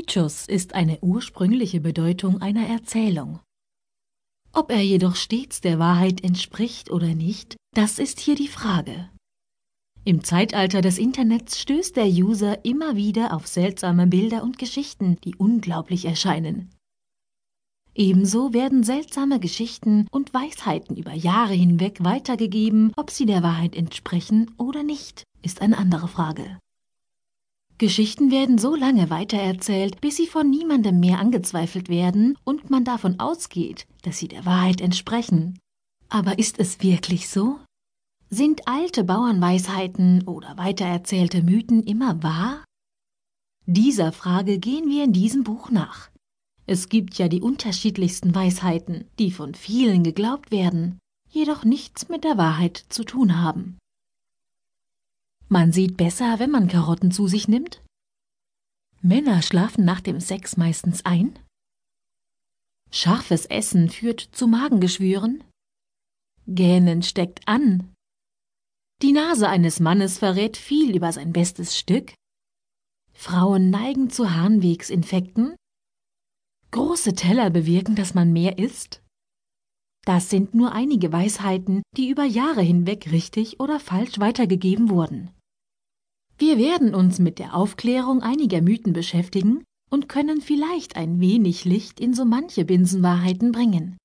Mythos ist eine ursprüngliche Bedeutung einer Erzählung. Ob er jedoch stets der Wahrheit entspricht oder nicht, das ist hier die Frage. Im Zeitalter des Internets stößt der User immer wieder auf seltsame Bilder und Geschichten, die unglaublich erscheinen. Ebenso werden seltsame Geschichten und Weisheiten über Jahre hinweg weitergegeben, ob sie der Wahrheit entsprechen oder nicht, ist eine andere Frage. Geschichten werden so lange weitererzählt, bis sie von niemandem mehr angezweifelt werden und man davon ausgeht, dass sie der Wahrheit entsprechen. Aber ist es wirklich so? Sind alte Bauernweisheiten oder weitererzählte Mythen immer wahr? Dieser Frage gehen wir in diesem Buch nach. Es gibt ja die unterschiedlichsten Weisheiten, die von vielen geglaubt werden, jedoch nichts mit der Wahrheit zu tun haben. Man sieht besser, wenn man Karotten zu sich nimmt. Männer schlafen nach dem Sex meistens ein. Scharfes Essen führt zu Magengeschwüren. Gähnen steckt an. Die Nase eines Mannes verrät viel über sein bestes Stück. Frauen neigen zu Harnwegsinfekten. Große Teller bewirken, dass man mehr isst. Das sind nur einige Weisheiten, die über Jahre hinweg richtig oder falsch weitergegeben wurden. Wir werden uns mit der Aufklärung einiger Mythen beschäftigen und können vielleicht ein wenig Licht in so manche Binsenwahrheiten bringen.